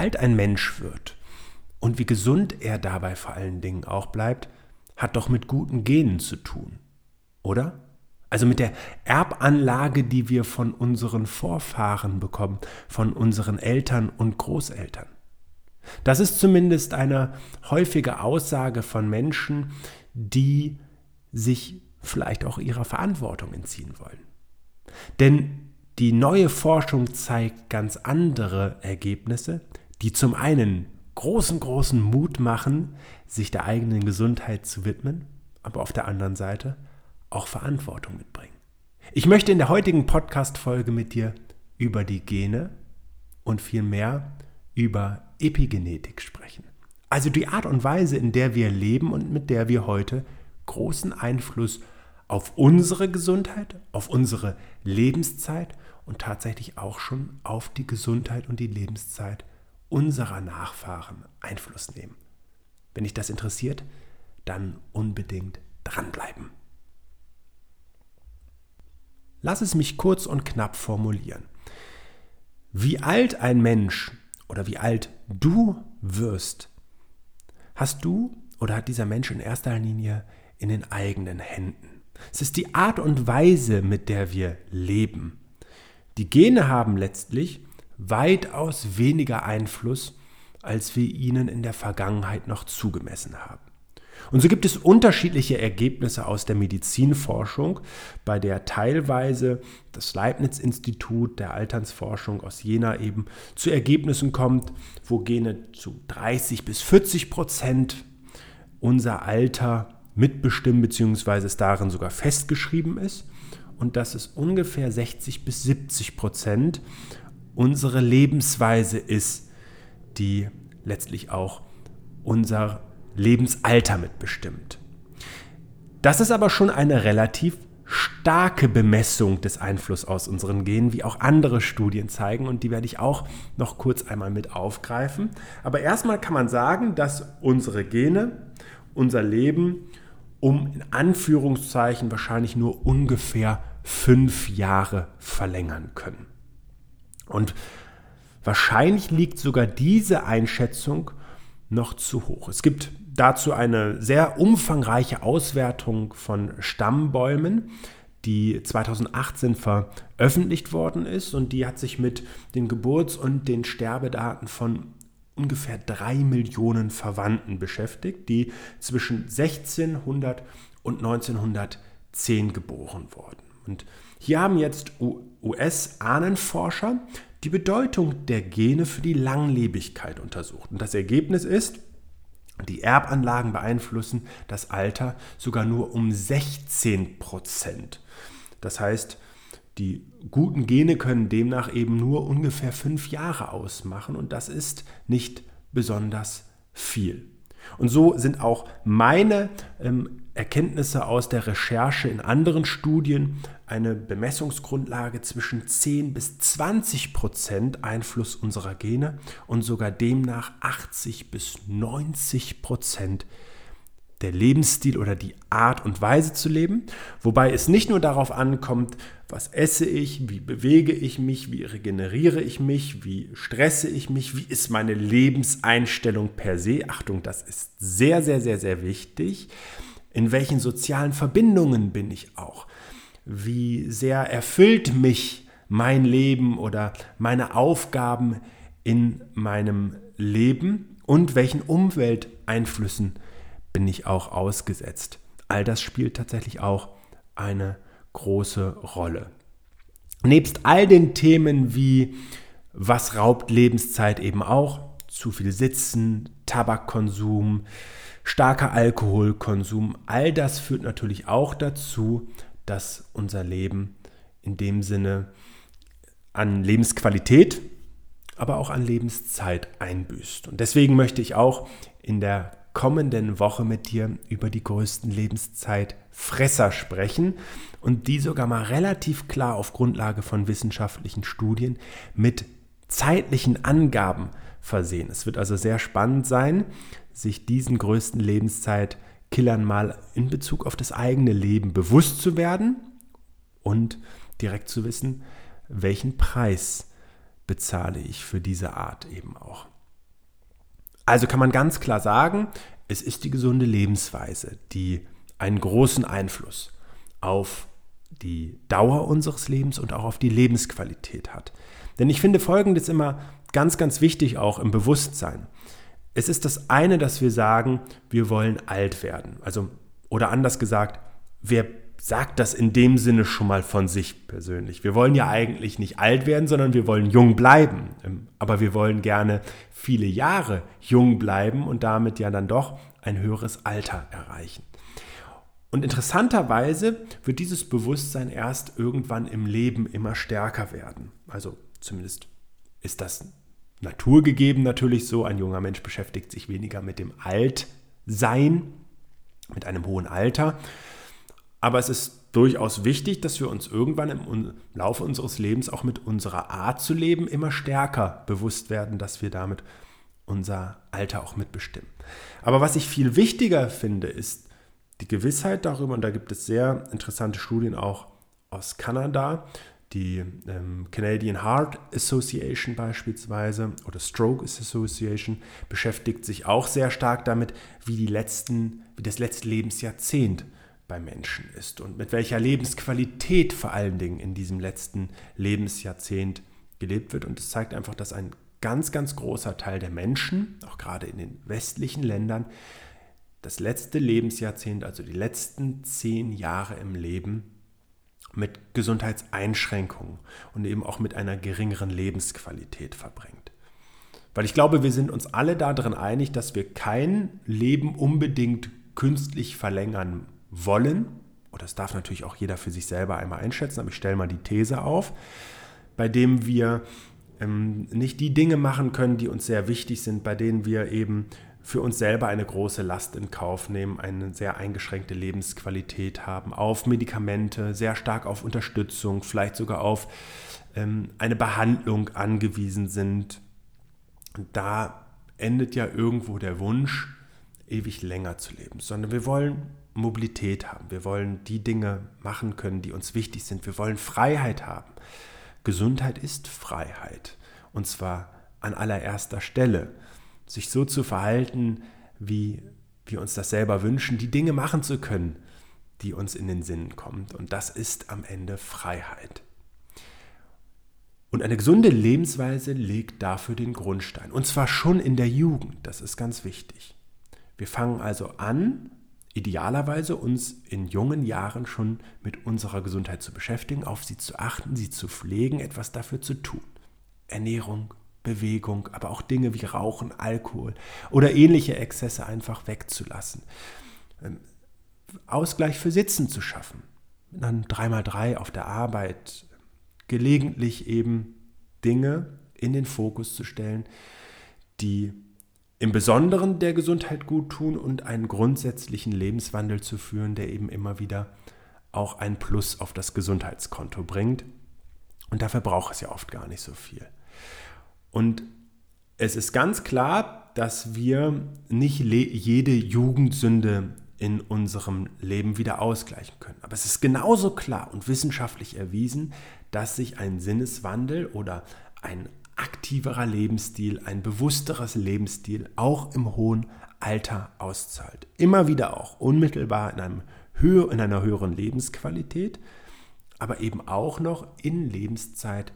alt ein Mensch wird und wie gesund er dabei vor allen Dingen auch bleibt, hat doch mit guten Genen zu tun, oder? Also mit der Erbanlage, die wir von unseren Vorfahren bekommen, von unseren Eltern und Großeltern. Das ist zumindest eine häufige Aussage von Menschen, die sich vielleicht auch ihrer Verantwortung entziehen wollen. Denn die neue Forschung zeigt ganz andere Ergebnisse, die zum einen großen, großen Mut machen, sich der eigenen Gesundheit zu widmen, aber auf der anderen Seite auch Verantwortung mitbringen. Ich möchte in der heutigen Podcast-Folge mit dir über die Gene und vielmehr über Epigenetik sprechen. Also die Art und Weise, in der wir leben und mit der wir heute großen Einfluss auf unsere Gesundheit, auf unsere Lebenszeit und tatsächlich auch schon auf die Gesundheit und die Lebenszeit unserer Nachfahren Einfluss nehmen. Wenn dich das interessiert, dann unbedingt dranbleiben. Lass es mich kurz und knapp formulieren. Wie alt ein Mensch oder wie alt du wirst, hast du oder hat dieser Mensch in erster Linie in den eigenen Händen. Es ist die Art und Weise, mit der wir leben, die Gene haben letztlich weitaus weniger Einfluss, als wir ihnen in der Vergangenheit noch zugemessen haben. Und so gibt es unterschiedliche Ergebnisse aus der Medizinforschung, bei der teilweise das Leibniz-Institut der Alternsforschung aus Jena eben zu Ergebnissen kommt, wo Gene zu 30 bis 40 Prozent unser Alter mitbestimmen, beziehungsweise es darin sogar festgeschrieben ist und dass es ungefähr 60 bis 70 Prozent unsere Lebensweise ist, die letztlich auch unser Lebensalter mitbestimmt. Das ist aber schon eine relativ starke Bemessung des Einflusses aus unseren Genen, wie auch andere Studien zeigen und die werde ich auch noch kurz einmal mit aufgreifen. Aber erstmal kann man sagen, dass unsere Gene unser Leben um in Anführungszeichen wahrscheinlich nur ungefähr fünf Jahre verlängern können. Und wahrscheinlich liegt sogar diese Einschätzung noch zu hoch. Es gibt dazu eine sehr umfangreiche Auswertung von Stammbäumen, die 2018 veröffentlicht worden ist und die hat sich mit den Geburts- und den Sterbedaten von ungefähr drei Millionen Verwandten beschäftigt, die zwischen 1600 und 1910 geboren wurden. Und hier haben jetzt US-Ahnenforscher die Bedeutung der Gene für die Langlebigkeit untersucht. Und das Ergebnis ist, die Erbanlagen beeinflussen das Alter sogar nur um 16 Prozent. Das heißt, die guten Gene können demnach eben nur ungefähr fünf Jahre ausmachen und das ist nicht besonders viel. Und so sind auch meine ähm, Erkenntnisse aus der Recherche in anderen Studien eine Bemessungsgrundlage zwischen 10 bis 20 Prozent Einfluss unserer Gene und sogar demnach 80 bis 90 Prozent der Lebensstil oder die Art und Weise zu leben, wobei es nicht nur darauf ankommt, was esse ich, wie bewege ich mich, wie regeneriere ich mich, wie stresse ich mich, wie ist meine Lebenseinstellung per se. Achtung, das ist sehr, sehr, sehr, sehr wichtig. In welchen sozialen Verbindungen bin ich auch? Wie sehr erfüllt mich mein Leben oder meine Aufgaben in meinem Leben und welchen Umwelteinflüssen bin ich auch ausgesetzt. All das spielt tatsächlich auch eine große Rolle. Nebst all den Themen wie was raubt Lebenszeit eben auch, zu viel Sitzen, Tabakkonsum, starker Alkoholkonsum, all das führt natürlich auch dazu, dass unser Leben in dem Sinne an Lebensqualität, aber auch an Lebenszeit einbüßt. Und deswegen möchte ich auch in der kommenden Woche mit dir über die größten Lebenszeitfresser sprechen und die sogar mal relativ klar auf Grundlage von wissenschaftlichen Studien mit zeitlichen Angaben versehen. Es wird also sehr spannend sein, sich diesen größten Lebenszeitkillern mal in Bezug auf das eigene Leben bewusst zu werden und direkt zu wissen, welchen Preis bezahle ich für diese Art eben auch. Also kann man ganz klar sagen, es ist die gesunde Lebensweise, die einen großen Einfluss auf die Dauer unseres Lebens und auch auf die Lebensqualität hat. Denn ich finde Folgendes immer ganz, ganz wichtig auch im Bewusstsein. Es ist das eine, dass wir sagen, wir wollen alt werden. Also, oder anders gesagt, wer sagt das in dem Sinne schon mal von sich persönlich? Wir wollen ja eigentlich nicht alt werden, sondern wir wollen jung bleiben. Ähm, aber wir wollen gerne viele Jahre jung bleiben und damit ja dann doch ein höheres Alter erreichen. Und interessanterweise wird dieses Bewusstsein erst irgendwann im Leben immer stärker werden. Also zumindest ist das naturgegeben natürlich so. Ein junger Mensch beschäftigt sich weniger mit dem Altsein, mit einem hohen Alter. Aber es ist durchaus wichtig, dass wir uns irgendwann im Laufe unseres Lebens auch mit unserer Art zu leben immer stärker bewusst werden, dass wir damit unser Alter auch mitbestimmen. Aber was ich viel wichtiger finde, ist die Gewissheit darüber, und da gibt es sehr interessante Studien auch aus Kanada, die ähm, Canadian Heart Association beispielsweise oder Stroke Association beschäftigt sich auch sehr stark damit, wie, die letzten, wie das letzte Lebensjahrzehnt bei Menschen ist und mit welcher Lebensqualität vor allen Dingen in diesem letzten Lebensjahrzehnt gelebt wird. Und es zeigt einfach, dass ein ganz, ganz großer Teil der Menschen, auch gerade in den westlichen Ländern, das letzte Lebensjahrzehnt, also die letzten zehn Jahre im Leben, mit Gesundheitseinschränkungen und eben auch mit einer geringeren Lebensqualität verbringt. Weil ich glaube, wir sind uns alle darin einig, dass wir kein Leben unbedingt künstlich verlängern wollen. Und das darf natürlich auch jeder für sich selber einmal einschätzen, aber ich stelle mal die These auf, bei dem wir ähm, nicht die Dinge machen können, die uns sehr wichtig sind, bei denen wir eben für uns selber eine große Last in Kauf nehmen, eine sehr eingeschränkte Lebensqualität haben, auf Medikamente, sehr stark auf Unterstützung, vielleicht sogar auf ähm, eine Behandlung angewiesen sind. Da endet ja irgendwo der Wunsch, ewig länger zu leben, sondern wir wollen Mobilität haben, wir wollen die Dinge machen können, die uns wichtig sind, wir wollen Freiheit haben. Gesundheit ist Freiheit und zwar an allererster Stelle sich so zu verhalten, wie wir uns das selber wünschen, die Dinge machen zu können, die uns in den Sinn kommt. Und das ist am Ende Freiheit. Und eine gesunde Lebensweise legt dafür den Grundstein. Und zwar schon in der Jugend. Das ist ganz wichtig. Wir fangen also an, idealerweise uns in jungen Jahren schon mit unserer Gesundheit zu beschäftigen, auf sie zu achten, sie zu pflegen, etwas dafür zu tun. Ernährung, Bewegung, aber auch Dinge wie Rauchen, Alkohol oder ähnliche Exzesse einfach wegzulassen. Ähm, Ausgleich für Sitzen zu schaffen. Dann 3x3 auf der Arbeit, gelegentlich eben Dinge in den Fokus zu stellen, die im Besonderen der Gesundheit gut tun und einen grundsätzlichen Lebenswandel zu führen, der eben immer wieder auch ein Plus auf das Gesundheitskonto bringt. Und dafür braucht es ja oft gar nicht so viel. Und es ist ganz klar, dass wir nicht jede Jugendsünde in unserem Leben wieder ausgleichen können. Aber es ist genauso klar und wissenschaftlich erwiesen, dass sich ein Sinneswandel oder ein aktiverer Lebensstil, ein bewussteres Lebensstil auch im hohen Alter auszahlt. Immer wieder auch unmittelbar in, einem höher, in einer höheren Lebensqualität, aber eben auch noch in Lebenszeit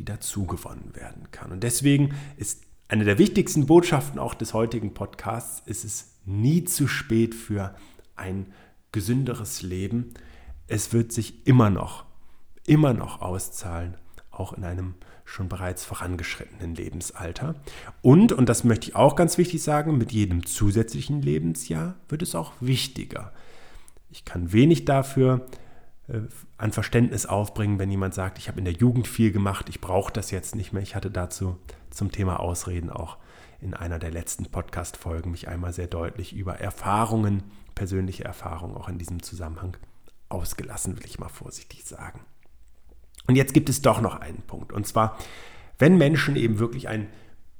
die dazu gewonnen werden kann. Und deswegen ist eine der wichtigsten Botschaften auch des heutigen Podcasts, ist es nie zu spät für ein gesünderes Leben. Es wird sich immer noch, immer noch auszahlen, auch in einem schon bereits vorangeschrittenen Lebensalter. Und, und das möchte ich auch ganz wichtig sagen, mit jedem zusätzlichen Lebensjahr wird es auch wichtiger. Ich kann wenig dafür äh, an Verständnis aufbringen, wenn jemand sagt, ich habe in der Jugend viel gemacht, ich brauche das jetzt nicht mehr. Ich hatte dazu zum Thema Ausreden auch in einer der letzten Podcast-Folgen mich einmal sehr deutlich über Erfahrungen, persönliche Erfahrungen auch in diesem Zusammenhang ausgelassen, will ich mal vorsichtig sagen. Und jetzt gibt es doch noch einen Punkt. Und zwar, wenn Menschen eben wirklich ein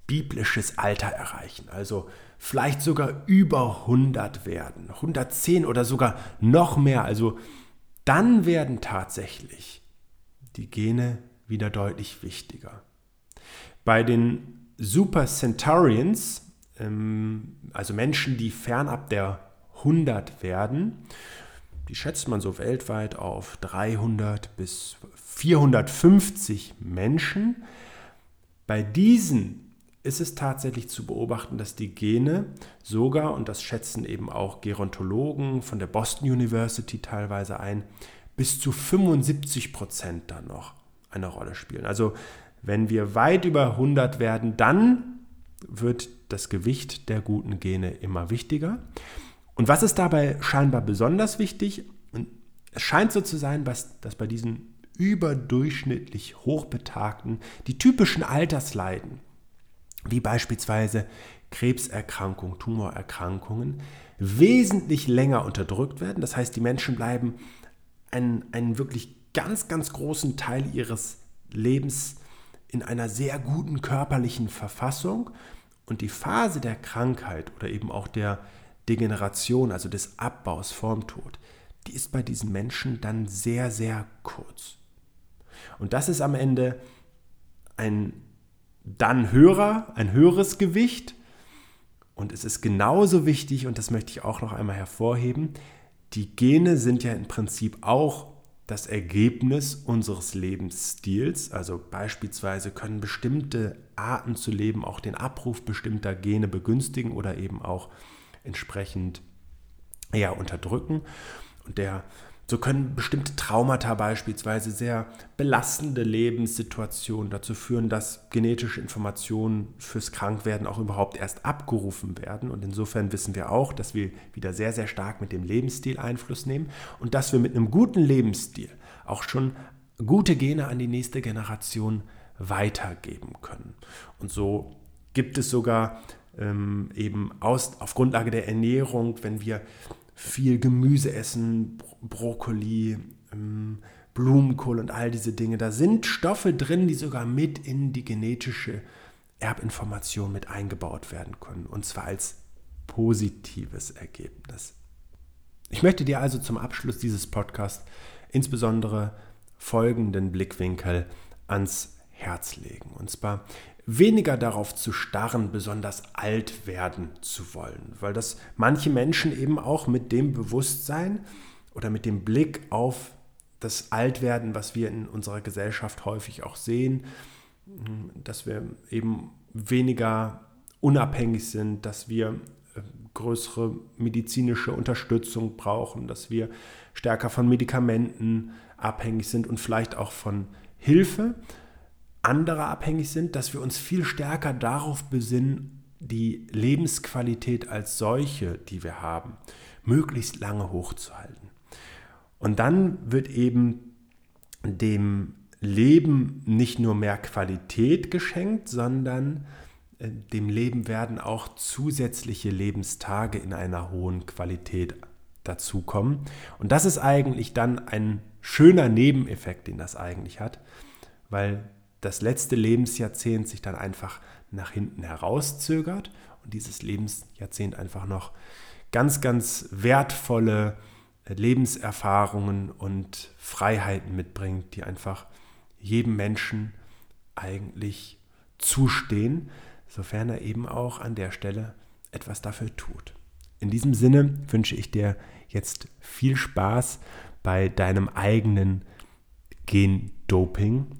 biblisches Alter erreichen, also vielleicht sogar über 100 werden, 110 oder sogar noch mehr, also dann werden tatsächlich die Gene wieder deutlich wichtiger. Bei den Super Centaurians ähm, also Menschen, die fernab der 100 werden, die schätzt man so weltweit auf 300 bis 450 Menschen. Bei diesen ist es tatsächlich zu beobachten, dass die Gene sogar, und das schätzen eben auch Gerontologen von der Boston University teilweise ein, bis zu 75 Prozent dann noch eine Rolle spielen. Also wenn wir weit über 100 werden, dann wird das Gewicht der guten Gene immer wichtiger. Und was ist dabei scheinbar besonders wichtig? Und es scheint so zu sein, dass, bei diesen überdurchschnittlich Hochbetagten die typischen Altersleiden, wie beispielsweise Krebserkrankungen, Tumorerkrankungen, wesentlich länger unterdrückt werden. Das heißt, die Menschen bleiben einen, einen wirklich ganz, ganz großen Teil ihres Lebens in einer sehr guten körperlichen Verfassung und die Phase der Krankheit oder eben auch der Degeneration, also des Abbaus vorm Tod, die ist bei diesen Menschen dann sehr, sehr kurz. Und das ist am Ende ein dann höherer, ein höheres Gewicht. Und es ist genauso wichtig, und das möchte ich auch noch einmal hervorheben, die Gene sind ja im Prinzip auch das Ergebnis unseres Lebensstils. Also beispielsweise können bestimmte Arten zu leben auch den Abruf bestimmter Gene begünstigen oder eben auch entsprechend ja, unterdrücken. Und der, so können bestimmte Traumata beispielsweise sehr belastende Lebenssituationen dazu führen, dass genetische Informationen fürs Krankwerden auch überhaupt erst abgerufen werden. Und insofern wissen wir auch, dass wir wieder sehr, sehr stark mit dem Lebensstil Einfluss nehmen und dass wir mit einem guten Lebensstil auch schon gute Gene an die nächste Generation weitergeben können. Und so gibt es sogar ähm, eben aus, auf Grundlage der Ernährung, wenn wir viel Gemüse essen, Brokkoli, ähm, Blumenkohl und all diese Dinge, da sind Stoffe drin, die sogar mit in die genetische Erbinformation mit eingebaut werden können. Und zwar als positives Ergebnis. Ich möchte dir also zum Abschluss dieses Podcasts insbesondere folgenden Blickwinkel ans Herz legen. Und zwar weniger darauf zu starren, besonders alt werden zu wollen, weil das manche Menschen eben auch mit dem Bewusstsein oder mit dem Blick auf das Altwerden, was wir in unserer Gesellschaft häufig auch sehen, dass wir eben weniger unabhängig sind, dass wir äh, größere medizinische Unterstützung brauchen, dass wir stärker von Medikamenten abhängig sind und vielleicht auch von Hilfe anderer abhängig sind, dass wir uns viel stärker darauf besinnen, die Lebensqualität als solche, die wir haben, möglichst lange hochzuhalten. Und dann wird eben dem Leben nicht nur mehr Qualität geschenkt, sondern äh, dem Leben werden auch zusätzliche Lebenstage in einer hohen Qualität dazukommen. Und das ist eigentlich dann ein schöner Nebeneffekt, den das eigentlich hat, weil das letzte Lebensjahrzehnt sich dann einfach nach hinten herauszögert und dieses Lebensjahrzehnt einfach noch ganz, ganz wertvolle Lebenserfahrungen und Freiheiten mitbringt, die einfach jedem Menschen eigentlich zustehen, sofern er eben auch an der Stelle etwas dafür tut. In diesem Sinne wünsche ich dir jetzt viel Spaß bei deinem eigenen Gendoping